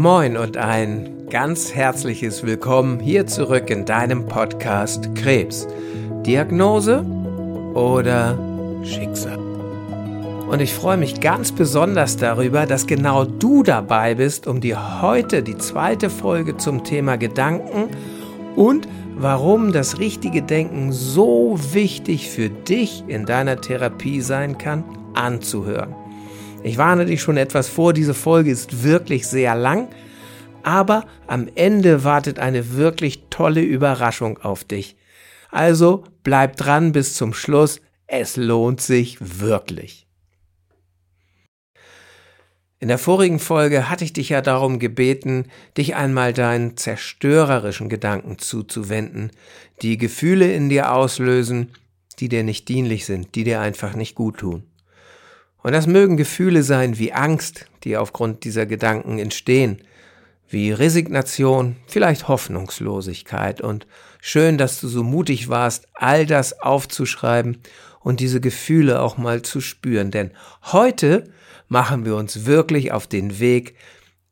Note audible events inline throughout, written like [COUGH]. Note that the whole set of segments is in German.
Moin und ein ganz herzliches Willkommen hier zurück in deinem Podcast Krebs. Diagnose oder Schicksal? Und ich freue mich ganz besonders darüber, dass genau du dabei bist, um dir heute die zweite Folge zum Thema Gedanken und warum das richtige Denken so wichtig für dich in deiner Therapie sein kann, anzuhören. Ich warne dich schon etwas vor, diese Folge ist wirklich sehr lang, aber am Ende wartet eine wirklich tolle Überraschung auf dich. Also bleib dran bis zum Schluss, es lohnt sich wirklich. In der vorigen Folge hatte ich dich ja darum gebeten, dich einmal deinen zerstörerischen Gedanken zuzuwenden, die Gefühle in dir auslösen, die dir nicht dienlich sind, die dir einfach nicht gut tun. Und das mögen Gefühle sein wie Angst, die aufgrund dieser Gedanken entstehen, wie Resignation, vielleicht Hoffnungslosigkeit. Und schön, dass du so mutig warst, all das aufzuschreiben und diese Gefühle auch mal zu spüren. Denn heute machen wir uns wirklich auf den Weg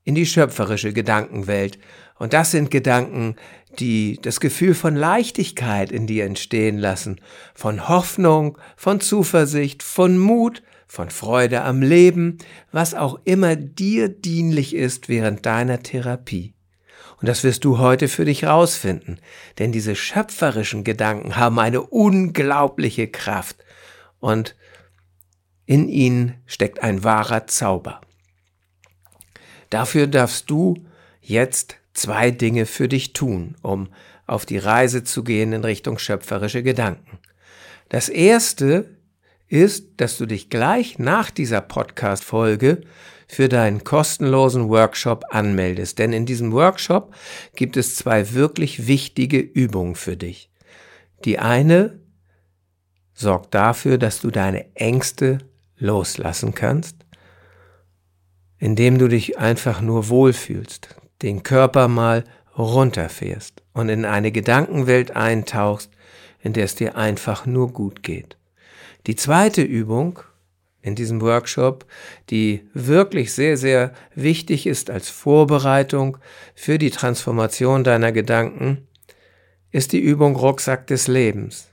in die schöpferische Gedankenwelt. Und das sind Gedanken, die das Gefühl von Leichtigkeit in dir entstehen lassen, von Hoffnung, von Zuversicht, von Mut, von Freude am Leben, was auch immer dir dienlich ist während deiner Therapie. Und das wirst du heute für dich rausfinden, denn diese schöpferischen Gedanken haben eine unglaubliche Kraft und in ihnen steckt ein wahrer Zauber. Dafür darfst du jetzt zwei Dinge für dich tun, um auf die Reise zu gehen in Richtung schöpferische Gedanken. Das erste ist, dass du dich gleich nach dieser Podcast-Folge für deinen kostenlosen Workshop anmeldest. Denn in diesem Workshop gibt es zwei wirklich wichtige Übungen für dich. Die eine sorgt dafür, dass du deine Ängste loslassen kannst, indem du dich einfach nur wohlfühlst, den Körper mal runterfährst und in eine Gedankenwelt eintauchst, in der es dir einfach nur gut geht. Die zweite Übung in diesem Workshop, die wirklich sehr, sehr wichtig ist als Vorbereitung für die Transformation deiner Gedanken, ist die Übung Rucksack des Lebens.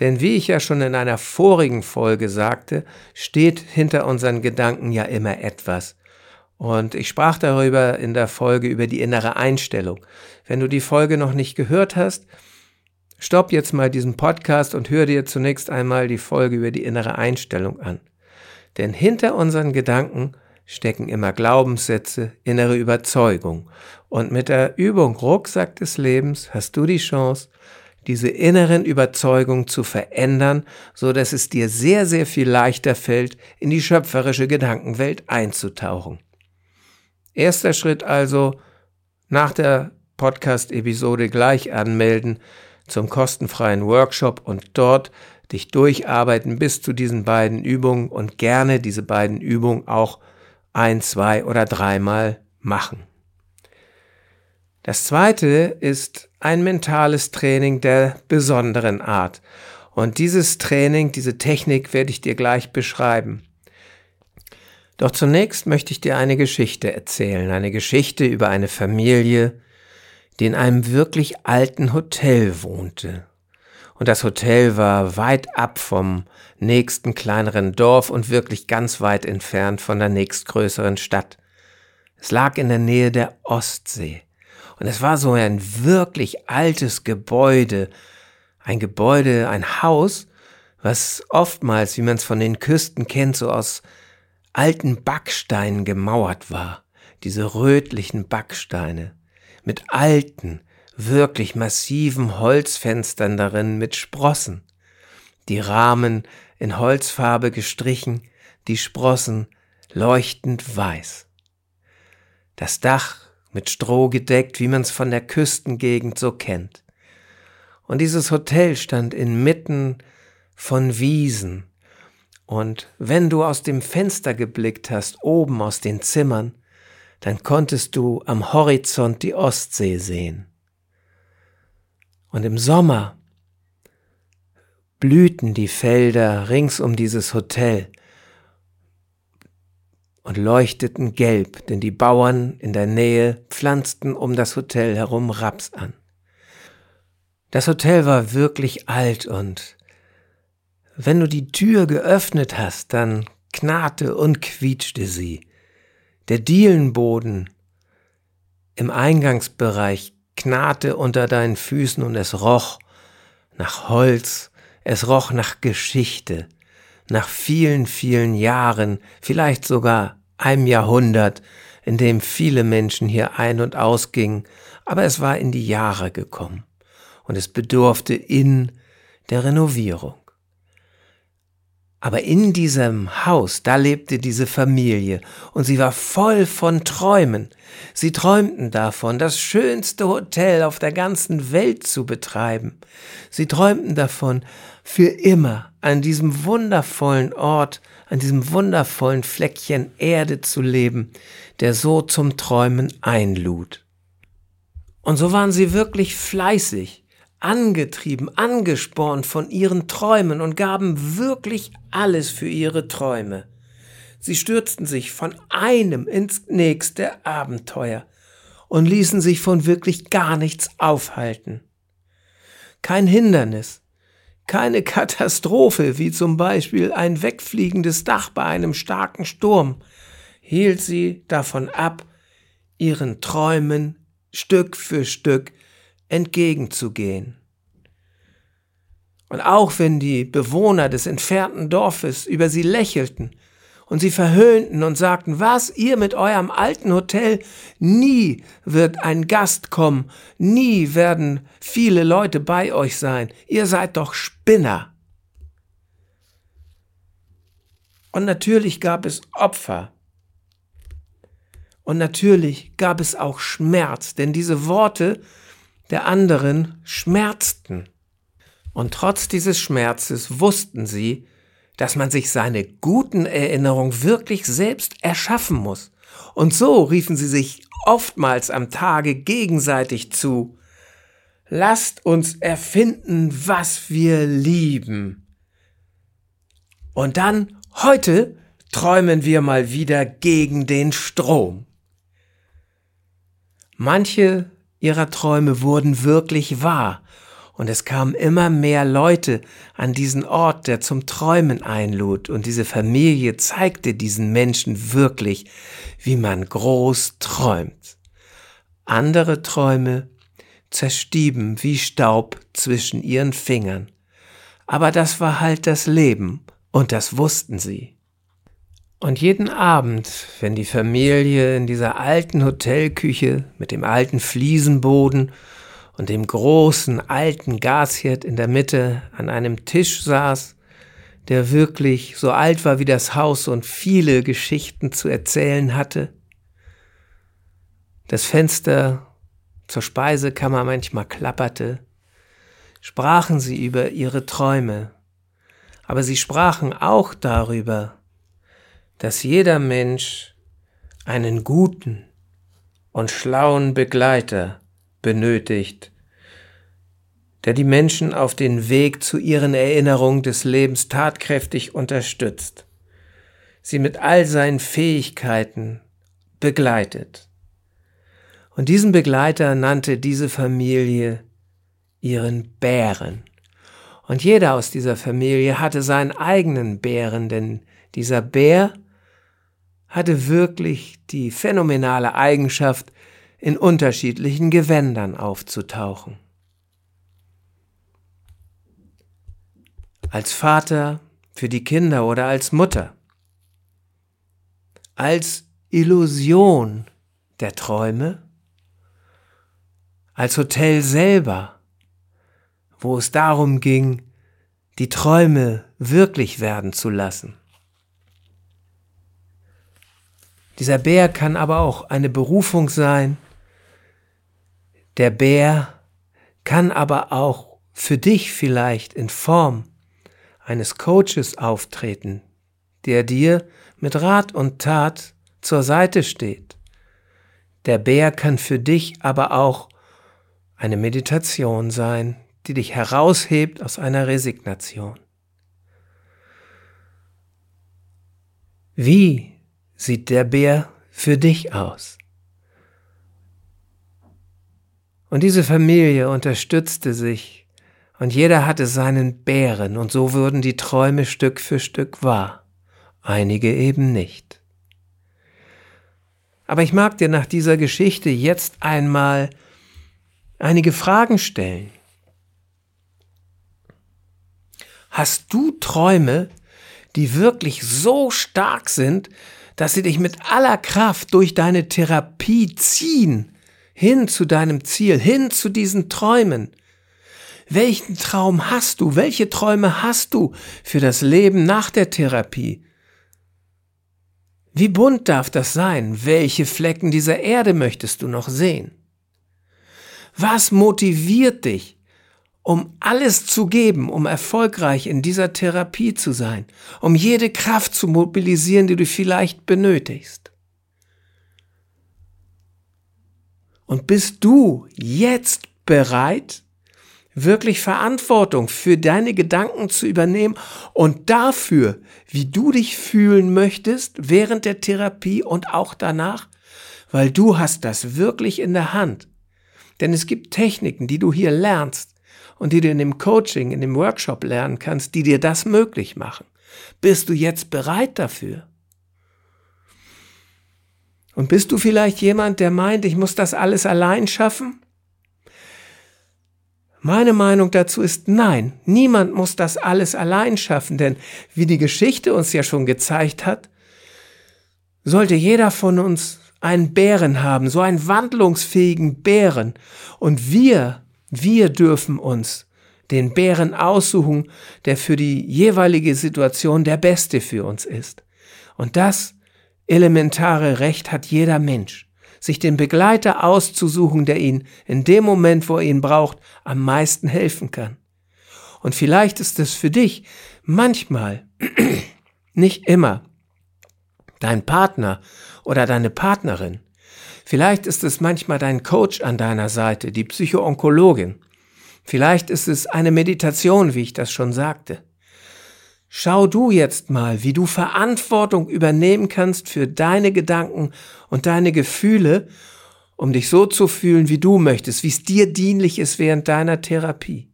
Denn wie ich ja schon in einer vorigen Folge sagte, steht hinter unseren Gedanken ja immer etwas. Und ich sprach darüber in der Folge über die innere Einstellung. Wenn du die Folge noch nicht gehört hast, Stopp jetzt mal diesen Podcast und hör dir zunächst einmal die Folge über die innere Einstellung an. Denn hinter unseren Gedanken stecken immer Glaubenssätze, innere Überzeugung. Und mit der Übung Rucksack des Lebens hast du die Chance, diese inneren Überzeugungen zu verändern, so dass es dir sehr, sehr viel leichter fällt, in die schöpferische Gedankenwelt einzutauchen. Erster Schritt also, nach der Podcast-Episode gleich anmelden, zum kostenfreien Workshop und dort dich durcharbeiten bis zu diesen beiden Übungen und gerne diese beiden Übungen auch ein, zwei oder dreimal machen. Das zweite ist ein mentales Training der besonderen Art. Und dieses Training, diese Technik werde ich dir gleich beschreiben. Doch zunächst möchte ich dir eine Geschichte erzählen, eine Geschichte über eine Familie, die in einem wirklich alten Hotel wohnte. Und das Hotel war weit ab vom nächsten kleineren Dorf und wirklich ganz weit entfernt von der nächstgrößeren Stadt. Es lag in der Nähe der Ostsee. Und es war so ein wirklich altes Gebäude, ein Gebäude, ein Haus, was oftmals, wie man es von den Küsten kennt, so aus alten Backsteinen gemauert war. Diese rötlichen Backsteine mit alten, wirklich massiven Holzfenstern darin mit Sprossen, die Rahmen in Holzfarbe gestrichen, die Sprossen leuchtend weiß. Das Dach mit Stroh gedeckt, wie man es von der Küstengegend so kennt. Und dieses Hotel stand inmitten von Wiesen, und wenn du aus dem Fenster geblickt hast, oben aus den Zimmern, dann konntest du am Horizont die Ostsee sehen. Und im Sommer blühten die Felder rings um dieses Hotel. und leuchteten gelb, denn die Bauern in der Nähe pflanzten um das Hotel herum Raps an. Das Hotel war wirklich alt und wenn du die Tür geöffnet hast, dann knarrte und quietschte sie. Der Dielenboden im Eingangsbereich knarrte unter deinen Füßen und es roch nach Holz, es roch nach Geschichte, nach vielen, vielen Jahren, vielleicht sogar einem Jahrhundert, in dem viele Menschen hier ein- und ausgingen, aber es war in die Jahre gekommen und es bedurfte in der Renovierung. Aber in diesem Haus, da lebte diese Familie und sie war voll von Träumen. Sie träumten davon, das schönste Hotel auf der ganzen Welt zu betreiben. Sie träumten davon, für immer an diesem wundervollen Ort, an diesem wundervollen Fleckchen Erde zu leben, der so zum Träumen einlud. Und so waren sie wirklich fleißig angetrieben, angespornt von ihren Träumen und gaben wirklich alles für ihre Träume. Sie stürzten sich von einem ins nächste Abenteuer und ließen sich von wirklich gar nichts aufhalten. Kein Hindernis, keine Katastrophe, wie zum Beispiel ein wegfliegendes Dach bei einem starken Sturm, hielt sie davon ab, ihren Träumen Stück für Stück entgegenzugehen. Und auch wenn die Bewohner des entfernten Dorfes über sie lächelten und sie verhöhnten und sagten, was, ihr mit eurem alten Hotel, nie wird ein Gast kommen, nie werden viele Leute bei euch sein, ihr seid doch Spinner. Und natürlich gab es Opfer, und natürlich gab es auch Schmerz, denn diese Worte der anderen schmerzten. Und trotz dieses Schmerzes wussten sie, dass man sich seine guten Erinnerungen wirklich selbst erschaffen muss. Und so riefen sie sich oftmals am Tage gegenseitig zu, Lasst uns erfinden, was wir lieben. Und dann, heute, träumen wir mal wieder gegen den Strom. Manche ihrer Träume wurden wirklich wahr, und es kamen immer mehr Leute an diesen Ort, der zum Träumen einlud, und diese Familie zeigte diesen Menschen wirklich, wie man groß träumt. Andere Träume zerstieben wie Staub zwischen ihren Fingern. Aber das war halt das Leben, und das wussten sie. Und jeden Abend, wenn die Familie in dieser alten Hotelküche mit dem alten Fliesenboden und dem großen alten Gasherd in der Mitte an einem Tisch saß, der wirklich so alt war wie das Haus und viele Geschichten zu erzählen hatte, das Fenster zur Speisekammer manchmal klapperte, sprachen sie über ihre Träume, aber sie sprachen auch darüber, dass jeder Mensch einen guten und schlauen Begleiter benötigt, der die Menschen auf den Weg zu ihren Erinnerungen des Lebens tatkräftig unterstützt, sie mit all seinen Fähigkeiten begleitet. Und diesen Begleiter nannte diese Familie ihren Bären. Und jeder aus dieser Familie hatte seinen eigenen Bären, denn dieser Bär hatte wirklich die phänomenale Eigenschaft, in unterschiedlichen Gewändern aufzutauchen. Als Vater für die Kinder oder als Mutter. Als Illusion der Träume. Als Hotel selber, wo es darum ging, die Träume wirklich werden zu lassen. Dieser Bär kann aber auch eine Berufung sein. Der Bär kann aber auch für dich vielleicht in Form eines Coaches auftreten, der dir mit Rat und Tat zur Seite steht. Der Bär kann für dich aber auch eine Meditation sein, die dich heraushebt aus einer Resignation. Wie sieht der Bär für dich aus? Und diese Familie unterstützte sich, und jeder hatte seinen Bären, und so wurden die Träume Stück für Stück wahr, einige eben nicht. Aber ich mag dir nach dieser Geschichte jetzt einmal einige Fragen stellen. Hast du Träume, die wirklich so stark sind, dass sie dich mit aller Kraft durch deine Therapie ziehen, hin zu deinem Ziel, hin zu diesen Träumen? Welchen Traum hast du? Welche Träume hast du für das Leben nach der Therapie? Wie bunt darf das sein? Welche Flecken dieser Erde möchtest du noch sehen? Was motiviert dich, um alles zu geben, um erfolgreich in dieser Therapie zu sein, um jede Kraft zu mobilisieren, die du vielleicht benötigst? Und bist du jetzt bereit, wirklich Verantwortung für deine Gedanken zu übernehmen und dafür, wie du dich fühlen möchtest während der Therapie und auch danach, weil du hast das wirklich in der Hand. Denn es gibt Techniken, die du hier lernst und die du in dem Coaching, in dem Workshop lernen kannst, die dir das möglich machen. Bist du jetzt bereit dafür? Und bist du vielleicht jemand, der meint, ich muss das alles allein schaffen? Meine Meinung dazu ist nein, niemand muss das alles allein schaffen, denn wie die Geschichte uns ja schon gezeigt hat, sollte jeder von uns einen Bären haben, so einen wandlungsfähigen Bären. Und wir, wir dürfen uns den Bären aussuchen, der für die jeweilige Situation der beste für uns ist. Und das elementare Recht hat jeder Mensch sich den Begleiter auszusuchen, der ihn in dem Moment, wo er ihn braucht, am meisten helfen kann. Und vielleicht ist es für dich manchmal, [CLEARS THROAT] nicht immer, dein Partner oder deine Partnerin. Vielleicht ist es manchmal dein Coach an deiner Seite, die Psychoonkologin. Vielleicht ist es eine Meditation, wie ich das schon sagte. Schau du jetzt mal, wie du Verantwortung übernehmen kannst für deine Gedanken und deine Gefühle, um dich so zu fühlen, wie du möchtest, wie es dir dienlich ist während deiner Therapie.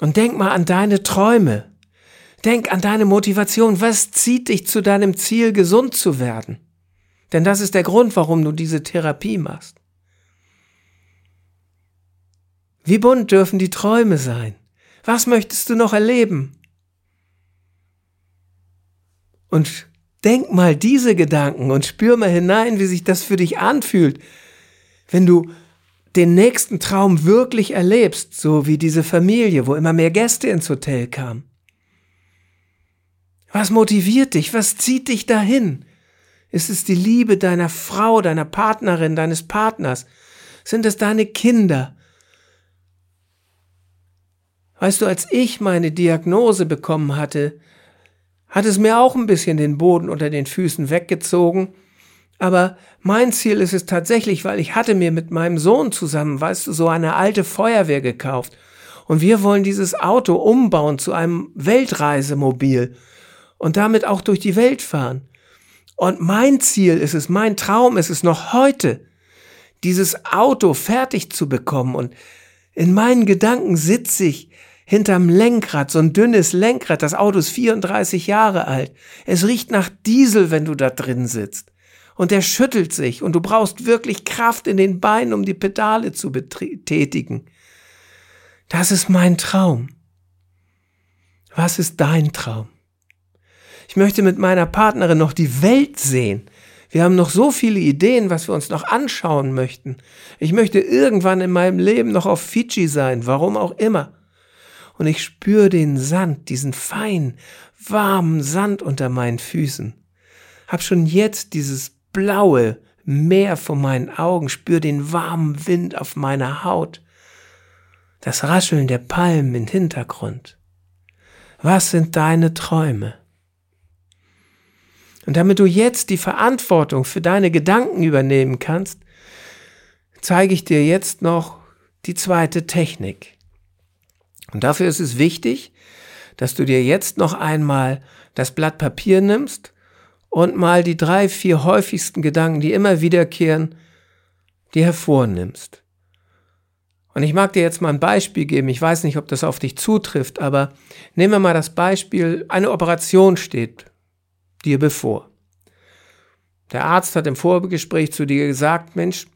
Und denk mal an deine Träume. Denk an deine Motivation. Was zieht dich zu deinem Ziel, gesund zu werden? Denn das ist der Grund, warum du diese Therapie machst. Wie bunt dürfen die Träume sein? Was möchtest du noch erleben? Und denk mal diese Gedanken und spür mal hinein, wie sich das für dich anfühlt, wenn du den nächsten Traum wirklich erlebst, so wie diese Familie, wo immer mehr Gäste ins Hotel kamen. Was motiviert dich? Was zieht dich dahin? Ist es die Liebe deiner Frau, deiner Partnerin, deines Partners? Sind es deine Kinder? Weißt du, als ich meine Diagnose bekommen hatte, hat es mir auch ein bisschen den Boden unter den Füßen weggezogen. Aber mein Ziel ist es tatsächlich, weil ich hatte mir mit meinem Sohn zusammen, weißt du, so eine alte Feuerwehr gekauft. Und wir wollen dieses Auto umbauen zu einem Weltreisemobil und damit auch durch die Welt fahren. Und mein Ziel ist es, mein Traum ist es noch heute, dieses Auto fertig zu bekommen. Und in meinen Gedanken sitze ich hinterm Lenkrad, so ein dünnes Lenkrad. Das Auto ist 34 Jahre alt. Es riecht nach Diesel, wenn du da drin sitzt. Und der schüttelt sich und du brauchst wirklich Kraft in den Beinen, um die Pedale zu betätigen. Das ist mein Traum. Was ist dein Traum? Ich möchte mit meiner Partnerin noch die Welt sehen. Wir haben noch so viele Ideen, was wir uns noch anschauen möchten. Ich möchte irgendwann in meinem Leben noch auf Fidschi sein, warum auch immer und ich spüre den Sand, diesen feinen, warmen Sand unter meinen Füßen. Hab schon jetzt dieses blaue Meer vor meinen Augen, spür den warmen Wind auf meiner Haut, das Rascheln der Palmen im Hintergrund. Was sind deine Träume? Und damit du jetzt die Verantwortung für deine Gedanken übernehmen kannst, zeige ich dir jetzt noch die zweite Technik. Und dafür ist es wichtig, dass du dir jetzt noch einmal das Blatt Papier nimmst und mal die drei, vier häufigsten Gedanken, die immer wiederkehren, die hervornimmst. Und ich mag dir jetzt mal ein Beispiel geben. Ich weiß nicht, ob das auf dich zutrifft, aber nehmen wir mal das Beispiel, eine Operation steht dir bevor. Der Arzt hat im Vorgespräch zu dir gesagt, Mensch,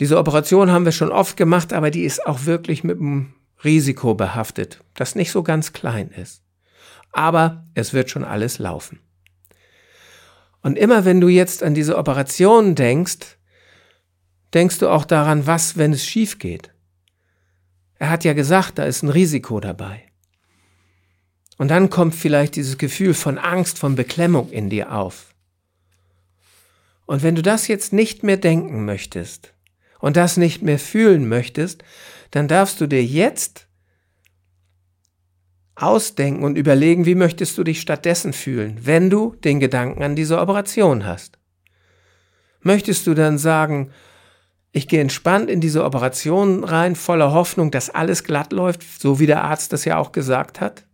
diese Operation haben wir schon oft gemacht, aber die ist auch wirklich mit einem Risiko behaftet, das nicht so ganz klein ist. Aber es wird schon alles laufen. Und immer wenn du jetzt an diese Operation denkst, denkst du auch daran, was, wenn es schief geht. Er hat ja gesagt, da ist ein Risiko dabei. Und dann kommt vielleicht dieses Gefühl von Angst, von Beklemmung in dir auf. Und wenn du das jetzt nicht mehr denken möchtest und das nicht mehr fühlen möchtest, dann darfst du dir jetzt ausdenken und überlegen, wie möchtest du dich stattdessen fühlen, wenn du den Gedanken an diese Operation hast. Möchtest du dann sagen, ich gehe entspannt in diese Operation rein, voller Hoffnung, dass alles glatt läuft, so wie der Arzt das ja auch gesagt hat?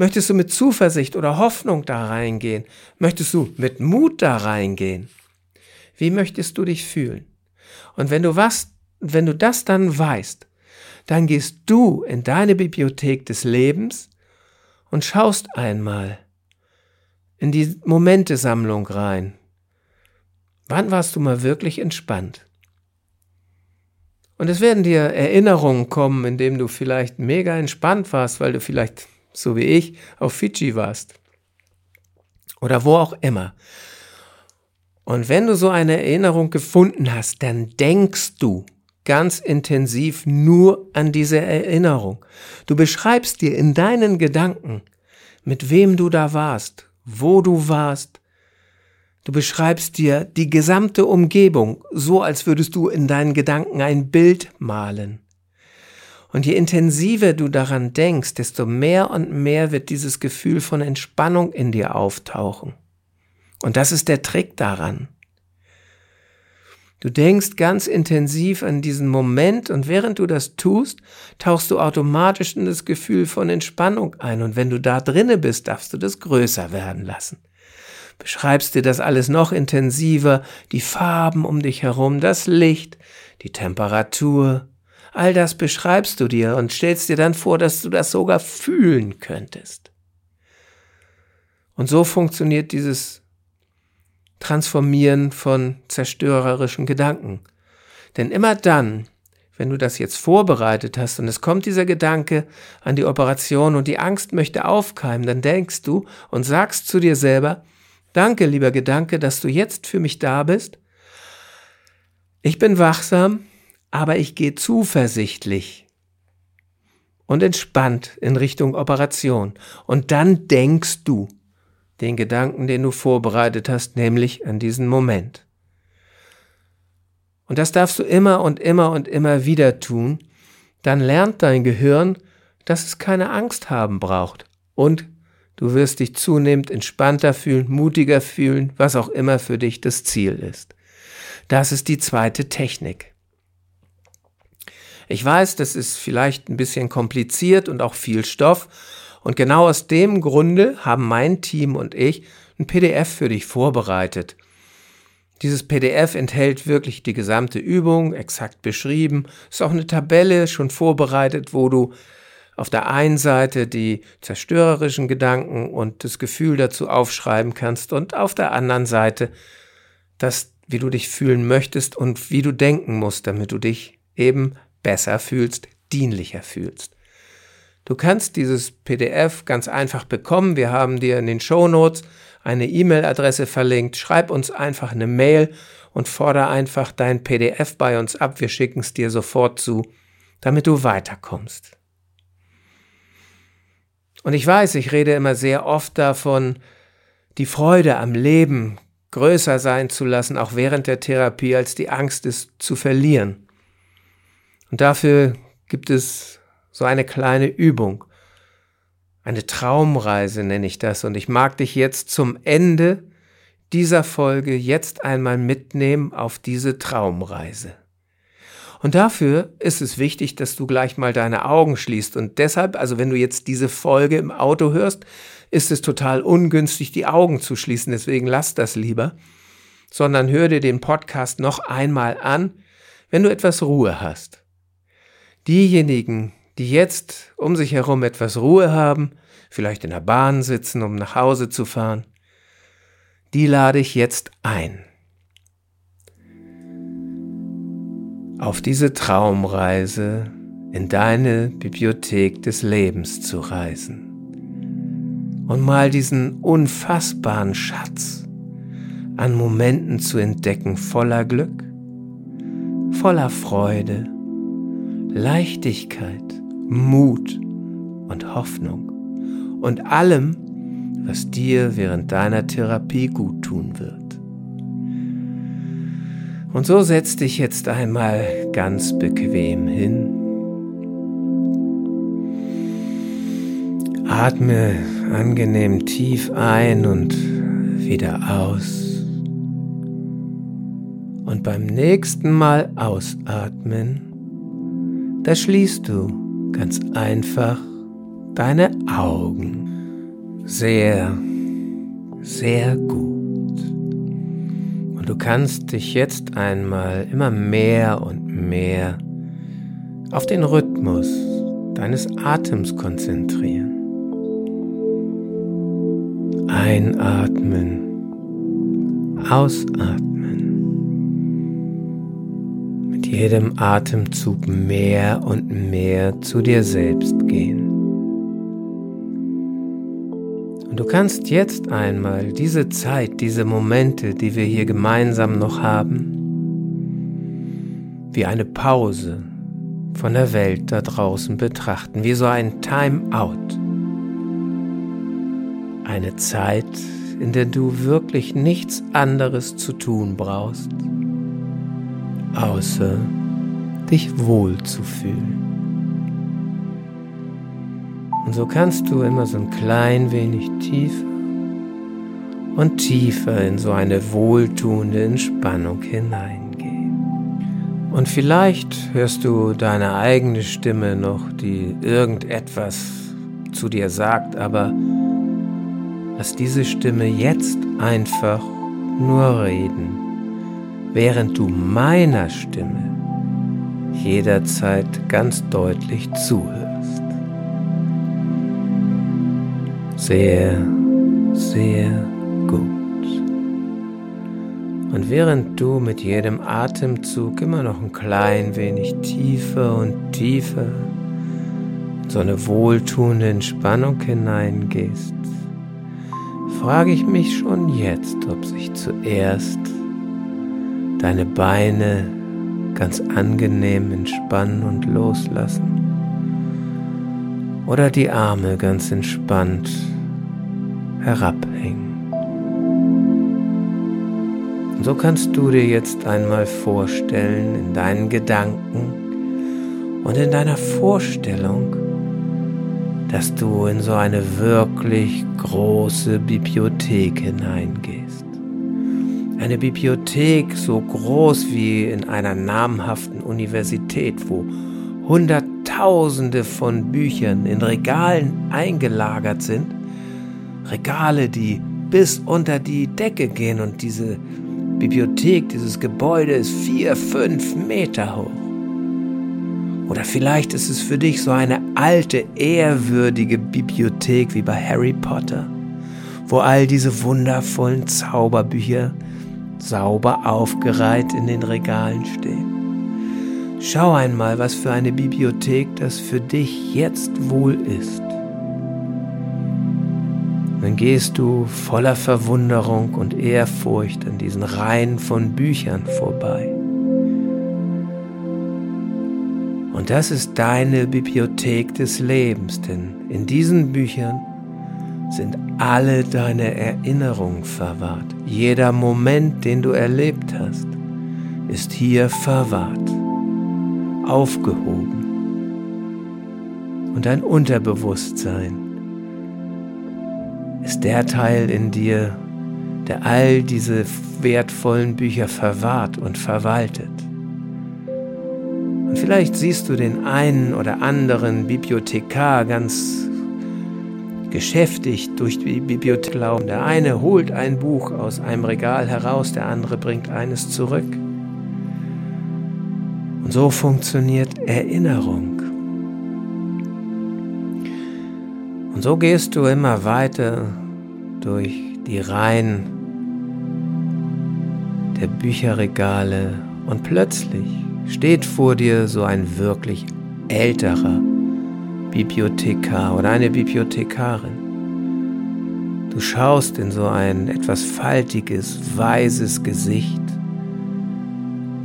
Möchtest du mit Zuversicht oder Hoffnung da reingehen? Möchtest du mit Mut da reingehen? Wie möchtest du dich fühlen? Und wenn du was, wenn du das dann weißt, dann gehst du in deine Bibliothek des Lebens und schaust einmal in die Momentesammlung rein. Wann warst du mal wirklich entspannt? Und es werden dir Erinnerungen kommen, in denen du vielleicht mega entspannt warst, weil du vielleicht so wie ich, auf Fidschi warst. Oder wo auch immer. Und wenn du so eine Erinnerung gefunden hast, dann denkst du ganz intensiv nur an diese Erinnerung. Du beschreibst dir in deinen Gedanken, mit wem du da warst, wo du warst. Du beschreibst dir die gesamte Umgebung, so als würdest du in deinen Gedanken ein Bild malen. Und je intensiver du daran denkst, desto mehr und mehr wird dieses Gefühl von Entspannung in dir auftauchen. Und das ist der Trick daran. Du denkst ganz intensiv an diesen Moment und während du das tust, tauchst du automatisch in das Gefühl von Entspannung ein und wenn du da drinne bist, darfst du das größer werden lassen. Beschreibst dir das alles noch intensiver, die Farben um dich herum, das Licht, die Temperatur, All das beschreibst du dir und stellst dir dann vor, dass du das sogar fühlen könntest. Und so funktioniert dieses Transformieren von zerstörerischen Gedanken. Denn immer dann, wenn du das jetzt vorbereitet hast und es kommt dieser Gedanke an die Operation und die Angst möchte aufkeimen, dann denkst du und sagst zu dir selber, danke, lieber Gedanke, dass du jetzt für mich da bist. Ich bin wachsam aber ich gehe zuversichtlich und entspannt in Richtung Operation. Und dann denkst du den Gedanken, den du vorbereitet hast, nämlich an diesen Moment. Und das darfst du immer und immer und immer wieder tun. Dann lernt dein Gehirn, dass es keine Angst haben braucht. Und du wirst dich zunehmend entspannter fühlen, mutiger fühlen, was auch immer für dich das Ziel ist. Das ist die zweite Technik. Ich weiß, das ist vielleicht ein bisschen kompliziert und auch viel Stoff. Und genau aus dem Grunde haben mein Team und ich ein PDF für dich vorbereitet. Dieses PDF enthält wirklich die gesamte Übung, exakt beschrieben. Ist auch eine Tabelle schon vorbereitet, wo du auf der einen Seite die zerstörerischen Gedanken und das Gefühl dazu aufschreiben kannst und auf der anderen Seite das, wie du dich fühlen möchtest und wie du denken musst, damit du dich eben besser fühlst, dienlicher fühlst. Du kannst dieses PDF ganz einfach bekommen. Wir haben dir in den Show Notes eine E-Mail-Adresse verlinkt. Schreib uns einfach eine Mail und fordere einfach dein PDF bei uns ab. Wir schicken es dir sofort zu, damit du weiterkommst. Und ich weiß, ich rede immer sehr oft davon, die Freude am Leben größer sein zu lassen, auch während der Therapie, als die Angst ist zu verlieren. Und dafür gibt es so eine kleine Übung. Eine Traumreise nenne ich das. Und ich mag dich jetzt zum Ende dieser Folge jetzt einmal mitnehmen auf diese Traumreise. Und dafür ist es wichtig, dass du gleich mal deine Augen schließt. Und deshalb, also wenn du jetzt diese Folge im Auto hörst, ist es total ungünstig, die Augen zu schließen, deswegen lass das lieber, sondern hör dir den Podcast noch einmal an, wenn du etwas Ruhe hast. Diejenigen, die jetzt um sich herum etwas Ruhe haben, vielleicht in der Bahn sitzen, um nach Hause zu fahren, die lade ich jetzt ein. Auf diese Traumreise in deine Bibliothek des Lebens zu reisen und mal diesen unfassbaren Schatz an Momenten zu entdecken voller Glück, voller Freude, Leichtigkeit, Mut und Hoffnung und allem, was dir während deiner Therapie gut tun wird. Und so setz dich jetzt einmal ganz bequem hin. Atme angenehm tief ein und wieder aus. Und beim nächsten Mal ausatmen, da schließt du ganz einfach deine Augen. Sehr, sehr gut. Und du kannst dich jetzt einmal immer mehr und mehr auf den Rhythmus deines Atems konzentrieren. Einatmen, ausatmen. Jedem Atemzug mehr und mehr zu dir selbst gehen. Und du kannst jetzt einmal diese Zeit, diese Momente, die wir hier gemeinsam noch haben, wie eine Pause von der Welt da draußen betrachten, wie so ein Time-out. Eine Zeit, in der du wirklich nichts anderes zu tun brauchst, außer dich wohl zu fühlen. Und so kannst du immer so ein klein wenig tiefer und tiefer in so eine wohltuende Entspannung hineingehen. Und vielleicht hörst du deine eigene Stimme noch, die irgendetwas zu dir sagt, aber Lass diese Stimme jetzt einfach nur reden, während du meiner Stimme jederzeit ganz deutlich zuhörst. Sehr, sehr gut. Und während du mit jedem Atemzug immer noch ein klein wenig tiefer und tiefer in so eine wohltuende Entspannung hineingehst, frage ich mich schon jetzt, ob sich zuerst deine Beine ganz angenehm entspannen und loslassen oder die Arme ganz entspannt herabhängen. Und so kannst du dir jetzt einmal vorstellen in deinen Gedanken und in deiner Vorstellung, dass du in so eine wirklich große Bibliothek hineingehst. Eine Bibliothek so groß wie in einer namhaften Universität, wo Hunderttausende von Büchern in Regalen eingelagert sind. Regale, die bis unter die Decke gehen und diese Bibliothek, dieses Gebäude ist vier, fünf Meter hoch. Oder vielleicht ist es für dich so eine alte, ehrwürdige Bibliothek wie bei Harry Potter, wo all diese wundervollen Zauberbücher sauber aufgereiht in den Regalen stehen. Schau einmal, was für eine Bibliothek das für dich jetzt wohl ist. Dann gehst du voller Verwunderung und Ehrfurcht an diesen Reihen von Büchern vorbei. Und das ist deine Bibliothek des Lebens, denn in diesen Büchern sind alle deine Erinnerungen verwahrt. Jeder Moment, den du erlebt hast, ist hier verwahrt, aufgehoben. Und dein Unterbewusstsein ist der Teil in dir, der all diese wertvollen Bücher verwahrt und verwaltet. Und vielleicht siehst du den einen oder anderen Bibliothekar ganz geschäftig durch die Bibliothek laufen. Der eine holt ein Buch aus einem Regal heraus, der andere bringt eines zurück. Und so funktioniert Erinnerung. Und so gehst du immer weiter durch die Reihen der Bücherregale und plötzlich steht vor dir so ein wirklich älterer Bibliothekar oder eine Bibliothekarin. Du schaust in so ein etwas faltiges, weises Gesicht.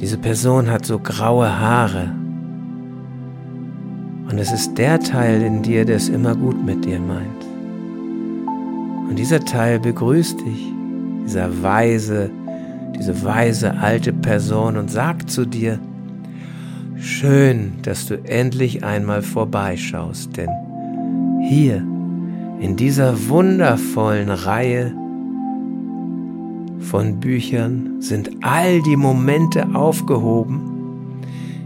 Diese Person hat so graue Haare. Und es ist der Teil in dir, der es immer gut mit dir meint. Und dieser Teil begrüßt dich, dieser weise, diese weise alte Person und sagt zu dir, Schön, dass du endlich einmal vorbeischaust, denn hier in dieser wundervollen Reihe von Büchern sind all die Momente aufgehoben,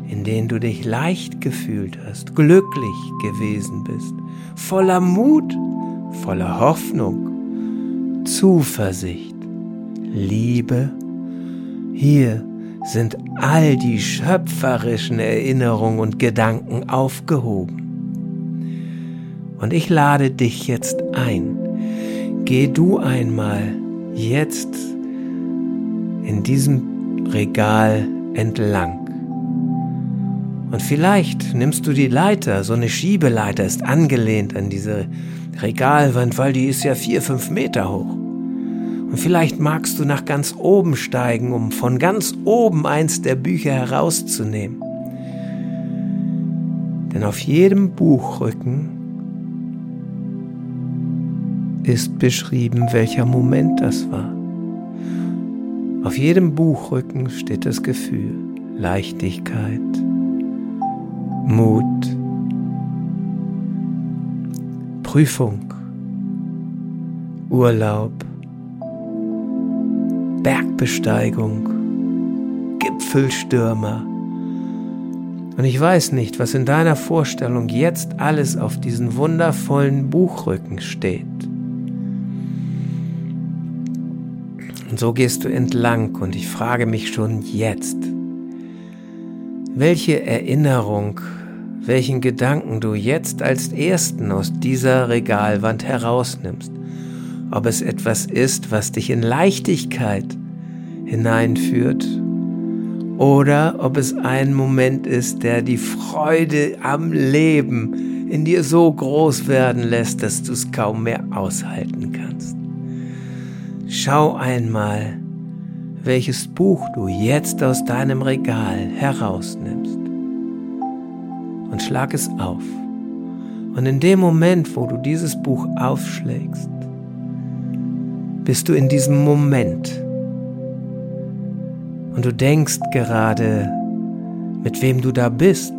in denen du dich leicht gefühlt hast, glücklich gewesen bist, voller Mut, voller Hoffnung, Zuversicht, Liebe. Hier sind all die schöpferischen Erinnerungen und Gedanken aufgehoben. Und ich lade dich jetzt ein. Geh du einmal jetzt in diesem Regal entlang. Und vielleicht nimmst du die Leiter, so eine Schiebeleiter ist angelehnt an diese Regalwand, weil die ist ja vier, fünf Meter hoch. Und vielleicht magst du nach ganz oben steigen, um von ganz oben eins der Bücher herauszunehmen. Denn auf jedem Buchrücken ist beschrieben, welcher Moment das war. Auf jedem Buchrücken steht das Gefühl Leichtigkeit, Mut, Prüfung, Urlaub, Bergbesteigung, Gipfelstürmer. Und ich weiß nicht, was in deiner Vorstellung jetzt alles auf diesen wundervollen Buchrücken steht. Und so gehst du entlang und ich frage mich schon jetzt, welche Erinnerung, welchen Gedanken du jetzt als ersten aus dieser Regalwand herausnimmst ob es etwas ist, was dich in Leichtigkeit hineinführt oder ob es ein Moment ist, der die Freude am Leben in dir so groß werden lässt, dass du es kaum mehr aushalten kannst. Schau einmal, welches Buch du jetzt aus deinem Regal herausnimmst und schlag es auf. Und in dem Moment, wo du dieses Buch aufschlägst, bist du in diesem Moment. Und du denkst gerade, mit wem du da bist.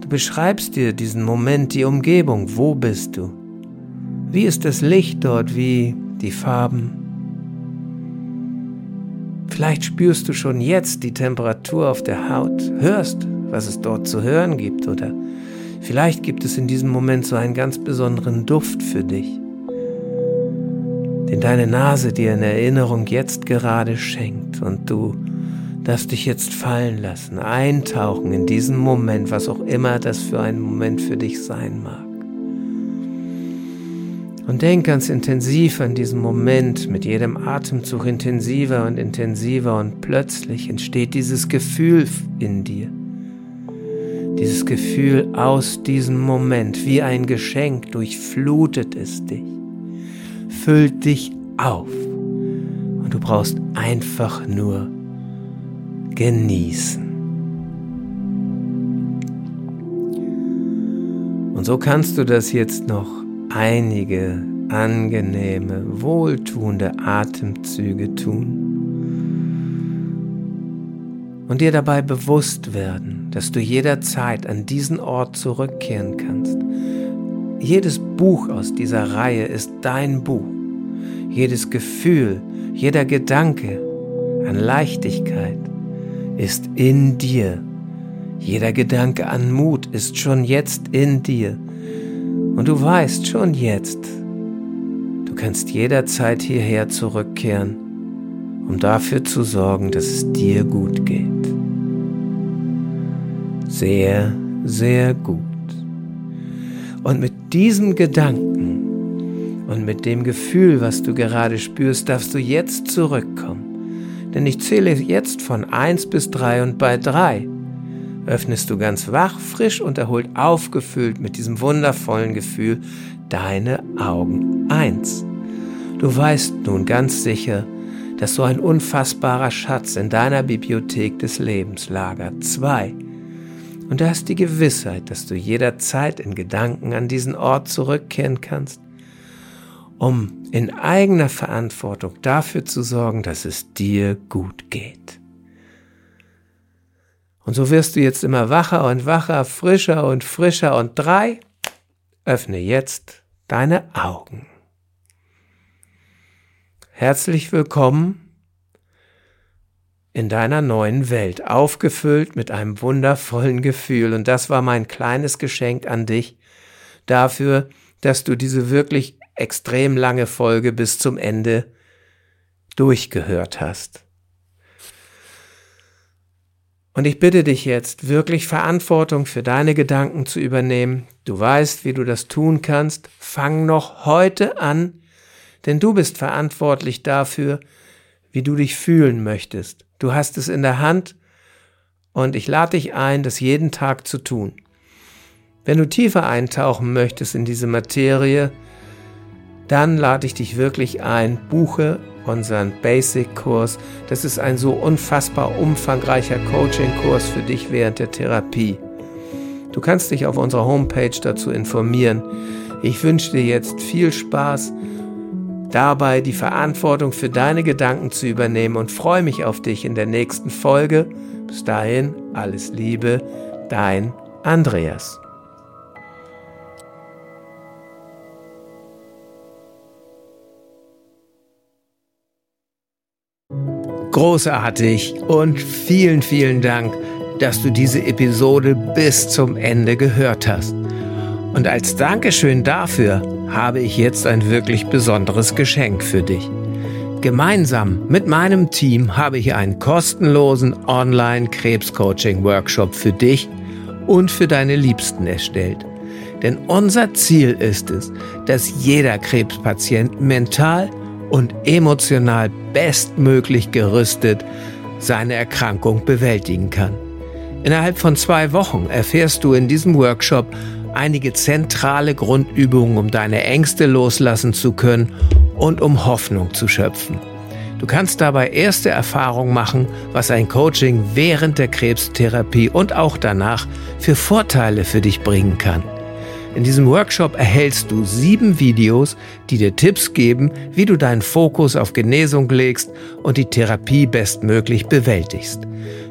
Du beschreibst dir diesen Moment, die Umgebung. Wo bist du? Wie ist das Licht dort? Wie die Farben? Vielleicht spürst du schon jetzt die Temperatur auf der Haut, hörst, was es dort zu hören gibt oder vielleicht gibt es in diesem Moment so einen ganz besonderen Duft für dich den deine Nase dir in Erinnerung jetzt gerade schenkt und du darfst dich jetzt fallen lassen, eintauchen in diesen Moment, was auch immer das für ein Moment für dich sein mag. Und denk ganz intensiv an diesen Moment, mit jedem Atemzug intensiver und intensiver und plötzlich entsteht dieses Gefühl in dir. Dieses Gefühl aus diesem Moment, wie ein Geschenk, durchflutet es dich füllt dich auf. Und du brauchst einfach nur genießen. Und so kannst du das jetzt noch einige angenehme, wohltuende Atemzüge tun und dir dabei bewusst werden, dass du jederzeit an diesen Ort zurückkehren kannst. Jedes Buch aus dieser Reihe ist dein Buch jedes Gefühl, jeder Gedanke an Leichtigkeit ist in dir. Jeder Gedanke an Mut ist schon jetzt in dir. Und du weißt schon jetzt, du kannst jederzeit hierher zurückkehren, um dafür zu sorgen, dass es dir gut geht. Sehr, sehr gut. Und mit diesem Gedanken und mit dem Gefühl, was du gerade spürst, darfst du jetzt zurückkommen. Denn ich zähle jetzt von eins bis drei und bei drei öffnest du ganz wach, frisch und erholt aufgefüllt mit diesem wundervollen Gefühl deine Augen. Eins. Du weißt nun ganz sicher, dass so ein unfassbarer Schatz in deiner Bibliothek des Lebens lagert. Zwei. Und du hast die Gewissheit, dass du jederzeit in Gedanken an diesen Ort zurückkehren kannst, um in eigener Verantwortung dafür zu sorgen, dass es dir gut geht. Und so wirst du jetzt immer wacher und wacher, frischer und frischer. Und drei, öffne jetzt deine Augen. Herzlich willkommen in deiner neuen Welt, aufgefüllt mit einem wundervollen Gefühl. Und das war mein kleines Geschenk an dich dafür, dass du diese wirklich extrem lange Folge bis zum Ende durchgehört hast. Und ich bitte dich jetzt, wirklich Verantwortung für deine Gedanken zu übernehmen. Du weißt, wie du das tun kannst. Fang noch heute an, denn du bist verantwortlich dafür, wie du dich fühlen möchtest. Du hast es in der Hand und ich lade dich ein, das jeden Tag zu tun. Wenn du tiefer eintauchen möchtest in diese Materie, dann lade ich dich wirklich ein, buche unseren Basic-Kurs. Das ist ein so unfassbar umfangreicher Coaching-Kurs für dich während der Therapie. Du kannst dich auf unserer Homepage dazu informieren. Ich wünsche dir jetzt viel Spaß dabei, die Verantwortung für deine Gedanken zu übernehmen und freue mich auf dich in der nächsten Folge. Bis dahin, alles Liebe, dein Andreas. großartig und vielen, vielen Dank, dass du diese Episode bis zum Ende gehört hast. Und als Dankeschön dafür habe ich jetzt ein wirklich besonderes Geschenk für dich. Gemeinsam mit meinem Team habe ich einen kostenlosen Online-Krebscoaching-Workshop für dich und für deine Liebsten erstellt. Denn unser Ziel ist es, dass jeder Krebspatient mental und emotional bestmöglich gerüstet seine Erkrankung bewältigen kann. Innerhalb von zwei Wochen erfährst du in diesem Workshop einige zentrale Grundübungen, um deine Ängste loslassen zu können und um Hoffnung zu schöpfen. Du kannst dabei erste Erfahrungen machen, was ein Coaching während der Krebstherapie und auch danach für Vorteile für dich bringen kann. In diesem Workshop erhältst du sieben Videos, die dir Tipps geben, wie du deinen Fokus auf Genesung legst und die Therapie bestmöglich bewältigst.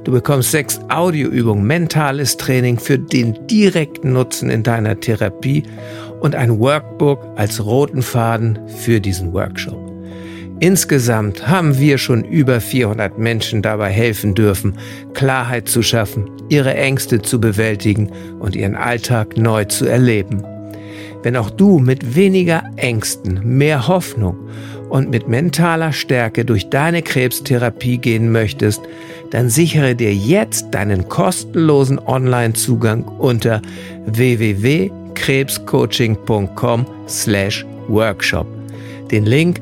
Du bekommst sechs Audioübungen, mentales Training für den direkten Nutzen in deiner Therapie und ein Workbook als roten Faden für diesen Workshop. Insgesamt haben wir schon über 400 Menschen dabei helfen dürfen, Klarheit zu schaffen, ihre Ängste zu bewältigen und ihren Alltag neu zu erleben. Wenn auch du mit weniger Ängsten, mehr Hoffnung und mit mentaler Stärke durch deine Krebstherapie gehen möchtest, dann sichere dir jetzt deinen kostenlosen Online-Zugang unter www.krebscoaching.com/workshop. Den Link